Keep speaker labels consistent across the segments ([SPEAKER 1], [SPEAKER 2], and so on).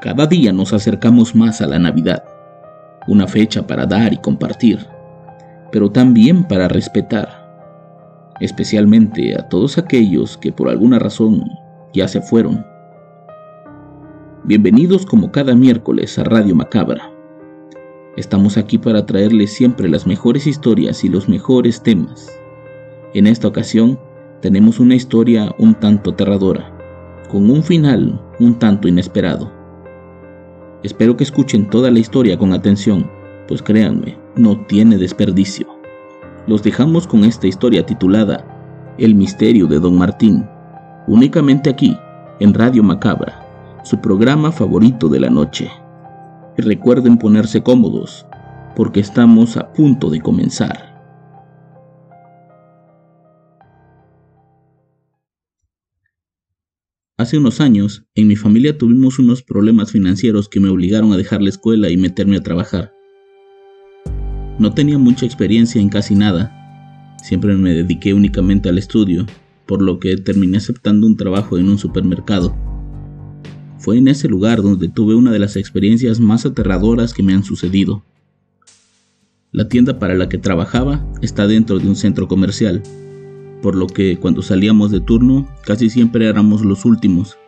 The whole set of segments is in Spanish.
[SPEAKER 1] Cada día nos acercamos más a la Navidad, una fecha para dar y compartir, pero también para respetar, especialmente a todos aquellos que por alguna razón ya se fueron. Bienvenidos como cada miércoles a Radio Macabra. Estamos aquí para traerles siempre las mejores historias y los mejores temas. En esta ocasión tenemos una historia un tanto aterradora, con un final un tanto inesperado. Espero que escuchen toda la historia con atención, pues créanme, no tiene desperdicio. Los dejamos con esta historia titulada El misterio de Don Martín, únicamente aquí, en Radio Macabra, su programa favorito de la noche. Y recuerden ponerse cómodos, porque estamos a punto de comenzar. Hace unos años, en mi familia tuvimos unos problemas financieros que me obligaron a dejar la escuela y meterme a trabajar. No tenía mucha experiencia en casi nada, siempre me dediqué únicamente al estudio, por lo que terminé aceptando un trabajo en un supermercado. Fue en ese lugar donde tuve una de las experiencias más aterradoras que me han sucedido. La tienda para la que trabajaba está dentro de un centro comercial, por lo que cuando salíamos de turno casi siempre éramos los últimos,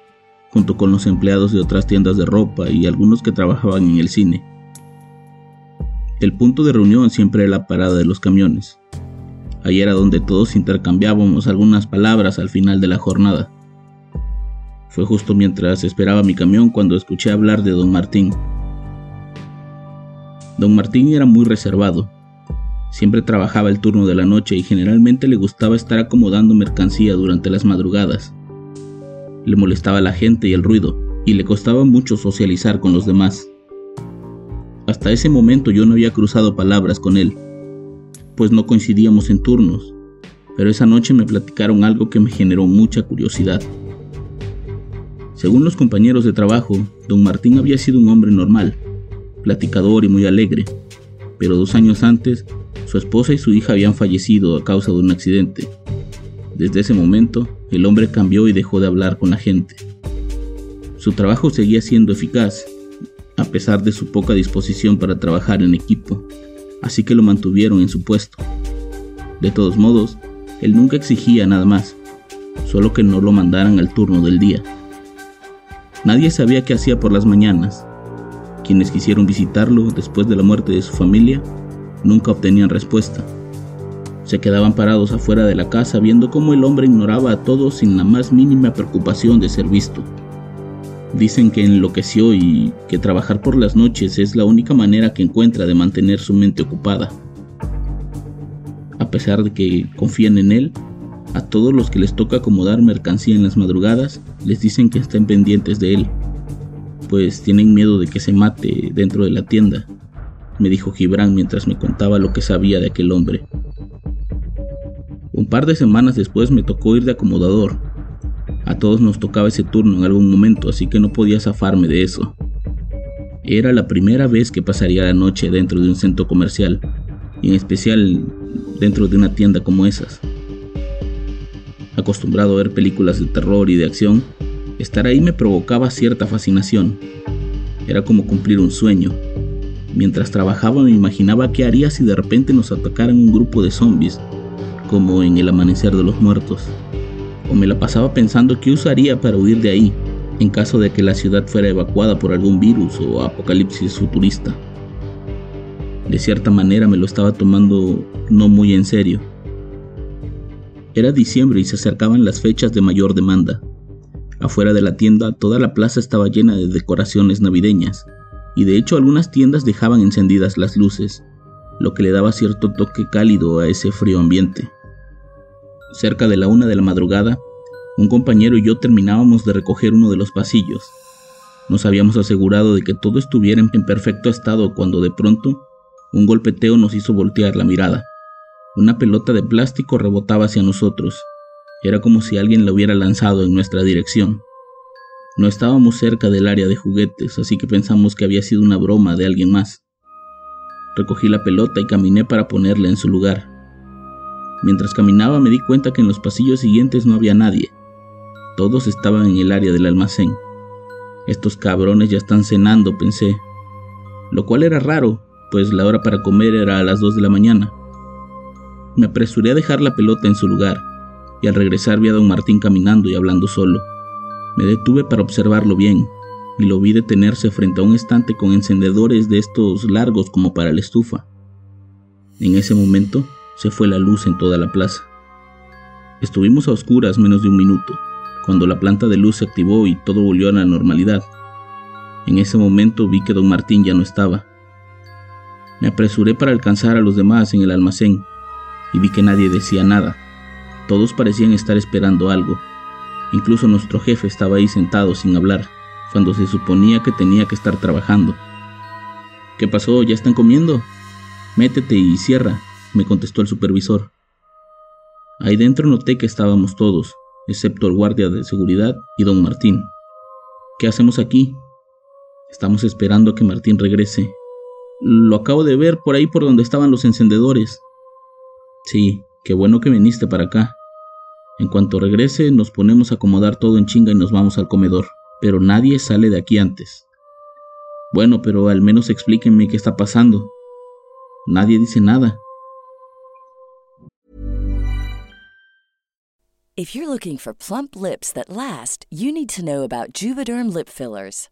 [SPEAKER 1] junto con los empleados de otras tiendas de ropa y algunos que trabajaban en el cine. El punto de reunión siempre era la parada de los camiones. Ahí era donde todos intercambiábamos algunas palabras al final de la jornada. Fue justo mientras esperaba mi camión cuando escuché hablar de don Martín. Don Martín era muy reservado, Siempre trabajaba el turno de la noche y generalmente le gustaba estar acomodando mercancía durante las madrugadas. Le molestaba la gente y el ruido, y le costaba mucho socializar con los demás. Hasta ese momento yo no había cruzado palabras con él, pues no coincidíamos en turnos, pero esa noche me platicaron algo que me generó mucha curiosidad. Según los compañeros de trabajo, don Martín había sido un hombre normal, platicador y muy alegre, pero dos años antes su esposa y su hija habían fallecido a causa de un accidente. Desde ese momento, el hombre cambió y dejó de hablar con la gente. Su trabajo seguía siendo eficaz, a pesar de su poca disposición para trabajar en equipo, así que lo mantuvieron en su puesto. De todos modos, él nunca exigía nada más, solo que no lo mandaran al turno del día. Nadie sabía qué hacía por las mañanas. Quienes quisieron visitarlo después de la muerte de su familia nunca obtenían respuesta. Se quedaban parados afuera de la casa viendo cómo el hombre ignoraba a todos sin la más mínima preocupación de ser visto. Dicen que enloqueció y que trabajar por las noches es la única manera que encuentra de mantener su mente ocupada. A pesar de que confían en él, a todos los que les toca acomodar mercancía en las madrugadas les dicen que estén pendientes de él, pues tienen miedo de que se mate dentro de la tienda me dijo Gibran mientras me contaba lo que sabía de aquel hombre. Un par de semanas después me tocó ir de acomodador. A todos nos tocaba ese turno en algún momento, así que no podía zafarme de eso. Era la primera vez que pasaría la noche dentro de un centro comercial, y en especial dentro de una tienda como esas. Acostumbrado a ver películas de terror y de acción, estar ahí me provocaba cierta fascinación. Era como cumplir un sueño, Mientras trabajaba me imaginaba qué haría si de repente nos atacaran un grupo de zombies, como en el amanecer de los muertos. O me la pasaba pensando qué usaría para huir de ahí, en caso de que la ciudad fuera evacuada por algún virus o apocalipsis futurista. De cierta manera me lo estaba tomando no muy en serio. Era diciembre y se acercaban las fechas de mayor demanda. Afuera de la tienda toda la plaza estaba llena de decoraciones navideñas y de hecho algunas tiendas dejaban encendidas las luces, lo que le daba cierto toque cálido a ese frío ambiente. Cerca de la una de la madrugada, un compañero y yo terminábamos de recoger uno de los pasillos. Nos habíamos asegurado de que todo estuviera en perfecto estado cuando de pronto un golpeteo nos hizo voltear la mirada. Una pelota de plástico rebotaba hacia nosotros. Era como si alguien la hubiera lanzado en nuestra dirección. No estábamos cerca del área de juguetes, así que pensamos que había sido una broma de alguien más. Recogí la pelota y caminé para ponerla en su lugar. Mientras caminaba me di cuenta que en los pasillos siguientes no había nadie. Todos estaban en el área del almacén. Estos cabrones ya están cenando, pensé. Lo cual era raro, pues la hora para comer era a las 2 de la mañana. Me apresuré a dejar la pelota en su lugar, y al regresar vi a don Martín caminando y hablando solo. Me detuve para observarlo bien, y lo vi detenerse frente a un estante con encendedores de estos largos como para la estufa. En ese momento se fue la luz en toda la plaza. Estuvimos a oscuras menos de un minuto, cuando la planta de luz se activó y todo volvió a la normalidad. En ese momento vi que don Martín ya no estaba. Me apresuré para alcanzar a los demás en el almacén y vi que nadie decía nada. Todos parecían estar esperando algo. Incluso nuestro jefe estaba ahí sentado sin hablar, cuando se suponía que tenía que estar trabajando. ¿Qué pasó? ¿Ya están comiendo? Métete y cierra, me contestó el supervisor. Ahí dentro noté que estábamos todos, excepto el guardia de seguridad y don Martín. ¿Qué hacemos aquí? Estamos esperando a que Martín regrese. Lo acabo de ver por ahí por donde estaban los encendedores. Sí, qué bueno que viniste para acá. En cuanto regrese, nos ponemos a acomodar todo en chinga y nos vamos al comedor. Pero nadie sale de aquí antes. Bueno, pero al menos explíquenme qué está pasando. Nadie dice nada.
[SPEAKER 2] If you're looking for plump lips that last, you need to know about Juvederm lip fillers.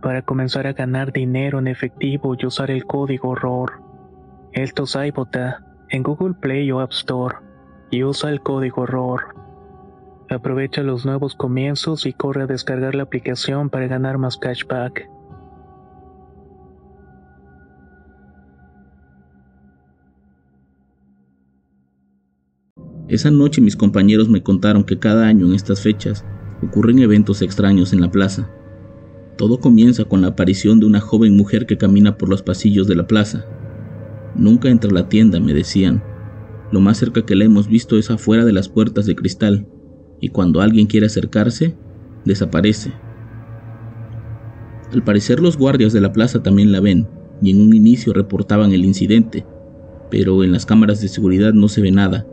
[SPEAKER 3] para comenzar a ganar dinero en efectivo y usar el código ROR. Esto es iBota en Google Play o App Store y usa el código ROR. Aprovecha los nuevos comienzos y corre a descargar la aplicación para ganar más cashback.
[SPEAKER 1] Esa noche mis compañeros me contaron que cada año en estas fechas ocurren eventos extraños en la plaza. Todo comienza con la aparición de una joven mujer que camina por los pasillos de la plaza. Nunca entra a la tienda, me decían. Lo más cerca que la hemos visto es afuera de las puertas de cristal, y cuando alguien quiere acercarse, desaparece. Al parecer los guardias de la plaza también la ven, y en un inicio reportaban el incidente, pero en las cámaras de seguridad no se ve nada,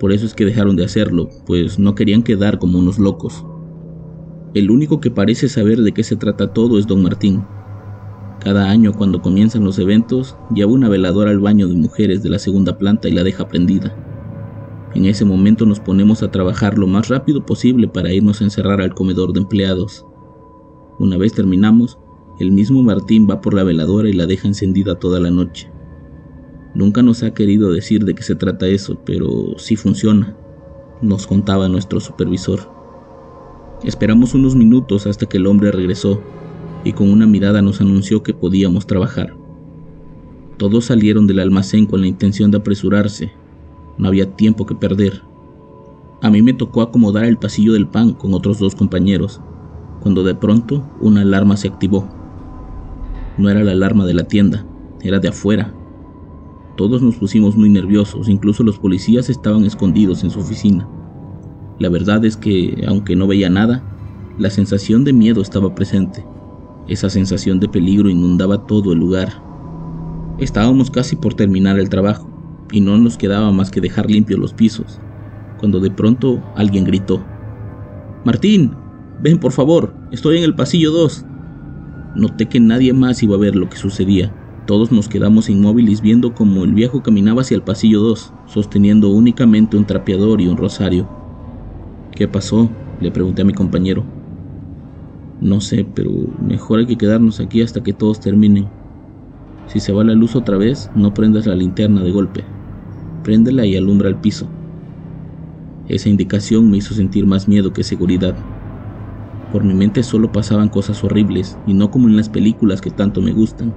[SPEAKER 1] por eso es que dejaron de hacerlo, pues no querían quedar como unos locos. El único que parece saber de qué se trata todo es don Martín. Cada año cuando comienzan los eventos, lleva una veladora al baño de mujeres de la segunda planta y la deja prendida. En ese momento nos ponemos a trabajar lo más rápido posible para irnos a encerrar al comedor de empleados. Una vez terminamos, el mismo Martín va por la veladora y la deja encendida toda la noche. Nunca nos ha querido decir de qué se trata eso, pero sí funciona, nos contaba nuestro supervisor. Esperamos unos minutos hasta que el hombre regresó y con una mirada nos anunció que podíamos trabajar. Todos salieron del almacén con la intención de apresurarse. No había tiempo que perder. A mí me tocó acomodar el pasillo del pan con otros dos compañeros, cuando de pronto una alarma se activó. No era la alarma de la tienda, era de afuera, todos nos pusimos muy nerviosos, incluso los policías estaban escondidos en su oficina. La verdad es que, aunque no veía nada, la sensación de miedo estaba presente. Esa sensación de peligro inundaba todo el lugar. Estábamos casi por terminar el trabajo, y no nos quedaba más que dejar limpios los pisos, cuando de pronto alguien gritó. Martín, ven por favor, estoy en el pasillo 2. Noté que nadie más iba a ver lo que sucedía. Todos nos quedamos inmóviles viendo cómo el viejo caminaba hacia el pasillo 2, sosteniendo únicamente un trapeador y un rosario. ¿Qué pasó? le pregunté a mi compañero. No sé, pero mejor hay que quedarnos aquí hasta que todos terminen. Si se va la luz otra vez, no prendas la linterna de golpe. Préndela y alumbra el piso. Esa indicación me hizo sentir más miedo que seguridad. Por mi mente solo pasaban cosas horribles y no como en las películas que tanto me gustan.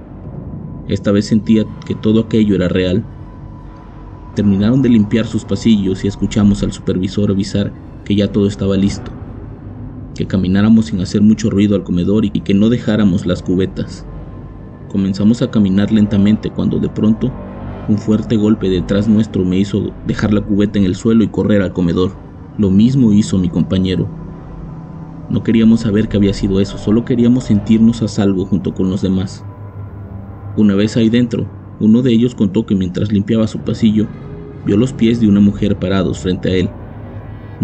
[SPEAKER 1] Esta vez sentía que todo aquello era real. Terminaron de limpiar sus pasillos y escuchamos al supervisor avisar que ya todo estaba listo, que camináramos sin hacer mucho ruido al comedor y que no dejáramos las cubetas. Comenzamos a caminar lentamente cuando de pronto un fuerte golpe detrás nuestro me hizo dejar la cubeta en el suelo y correr al comedor. Lo mismo hizo mi compañero. No queríamos saber qué había sido eso, solo queríamos sentirnos a salvo junto con los demás. Una vez ahí dentro, uno de ellos contó que mientras limpiaba su pasillo, vio los pies de una mujer parados frente a él.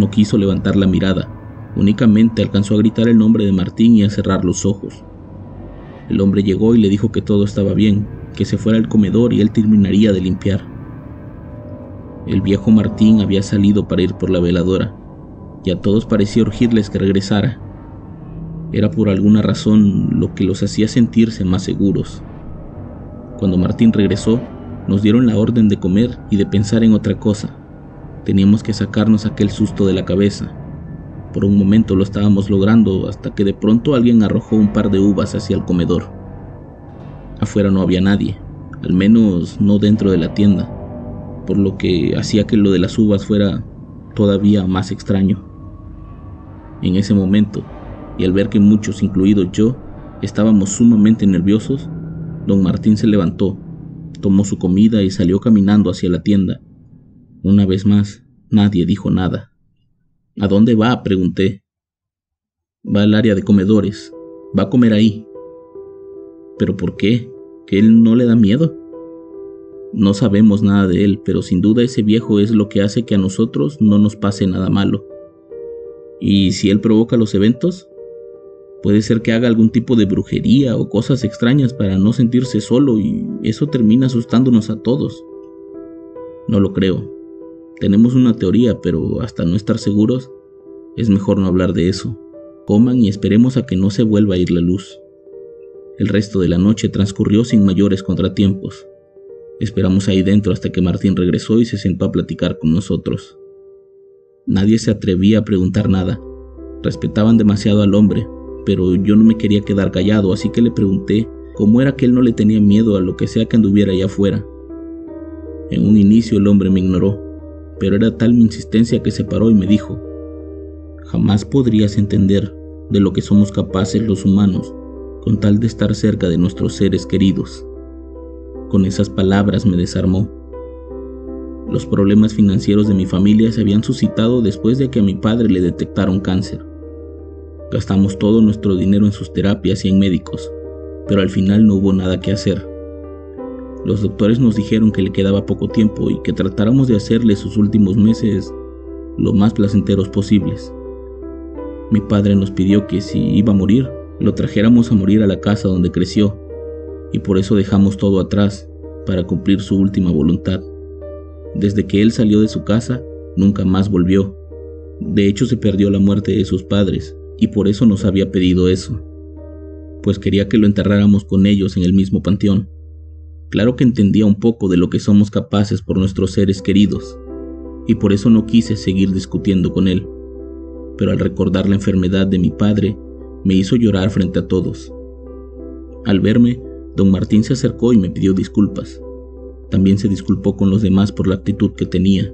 [SPEAKER 1] No quiso levantar la mirada, únicamente alcanzó a gritar el nombre de Martín y a cerrar los ojos. El hombre llegó y le dijo que todo estaba bien, que se fuera al comedor y él terminaría de limpiar. El viejo Martín había salido para ir por la veladora, y a todos parecía urgirles que regresara. Era por alguna razón lo que los hacía sentirse más seguros. Cuando Martín regresó, nos dieron la orden de comer y de pensar en otra cosa. Teníamos que sacarnos aquel susto de la cabeza. Por un momento lo estábamos logrando hasta que de pronto alguien arrojó un par de uvas hacia el comedor. Afuera no había nadie, al menos no dentro de la tienda, por lo que hacía que lo de las uvas fuera todavía más extraño. En ese momento, y al ver que muchos, incluido yo, estábamos sumamente nerviosos, Don Martín se levantó, tomó su comida y salió caminando hacia la tienda. Una vez más, nadie dijo nada. ¿A dónde va? pregunté. Va al área de comedores. Va a comer ahí. ¿Pero por qué? ¿Que él no le da miedo? No sabemos nada de él, pero sin duda ese viejo es lo que hace que a nosotros no nos pase nada malo. ¿Y si él provoca los eventos? Puede ser que haga algún tipo de brujería o cosas extrañas para no sentirse solo y eso termina asustándonos a todos. No lo creo. Tenemos una teoría, pero hasta no estar seguros, es mejor no hablar de eso. Coman y esperemos a que no se vuelva a ir la luz. El resto de la noche transcurrió sin mayores contratiempos. Esperamos ahí dentro hasta que Martín regresó y se sentó a platicar con nosotros. Nadie se atrevía a preguntar nada. Respetaban demasiado al hombre, pero yo no me quería quedar callado, así que le pregunté cómo era que él no le tenía miedo a lo que sea que anduviera allá afuera. En un inicio el hombre me ignoró, pero era tal mi insistencia que se paró y me dijo, jamás podrías entender de lo que somos capaces los humanos con tal de estar cerca de nuestros seres queridos. Con esas palabras me desarmó. Los problemas financieros de mi familia se habían suscitado después de que a mi padre le detectaron cáncer. Gastamos todo nuestro dinero en sus terapias y en médicos, pero al final no hubo nada que hacer. Los doctores nos dijeron que le quedaba poco tiempo y que tratáramos de hacerle sus últimos meses lo más placenteros posibles. Mi padre nos pidió que si iba a morir, lo trajéramos a morir a la casa donde creció, y por eso dejamos todo atrás para cumplir su última voluntad. Desde que él salió de su casa, nunca más volvió. De hecho, se perdió la muerte de sus padres, y por eso nos había pedido eso, pues quería que lo enterráramos con ellos en el mismo panteón. Claro que entendía un poco de lo que somos capaces por nuestros seres queridos, y por eso no quise seguir discutiendo con él. Pero al recordar la enfermedad de mi padre, me hizo llorar frente a todos. Al verme, don Martín se acercó y me pidió disculpas. También se disculpó con los demás por la actitud que tenía.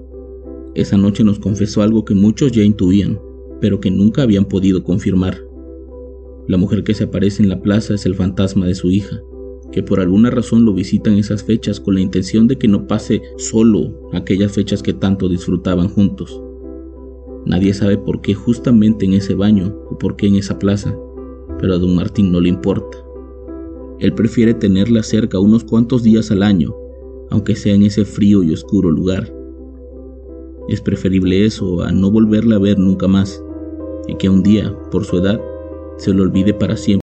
[SPEAKER 1] Esa noche nos confesó algo que muchos ya intuían, pero que nunca habían podido confirmar. La mujer que se aparece en la plaza es el fantasma de su hija, que por alguna razón lo visita en esas fechas con la intención de que no pase solo aquellas fechas que tanto disfrutaban juntos. Nadie sabe por qué justamente en ese baño o por qué en esa plaza, pero a don Martín no le importa. Él prefiere tenerla cerca unos cuantos días al año, aunque sea en ese frío y oscuro lugar. Es preferible eso a no volverla a ver nunca más y que un día, por su edad, se lo olvide para siempre.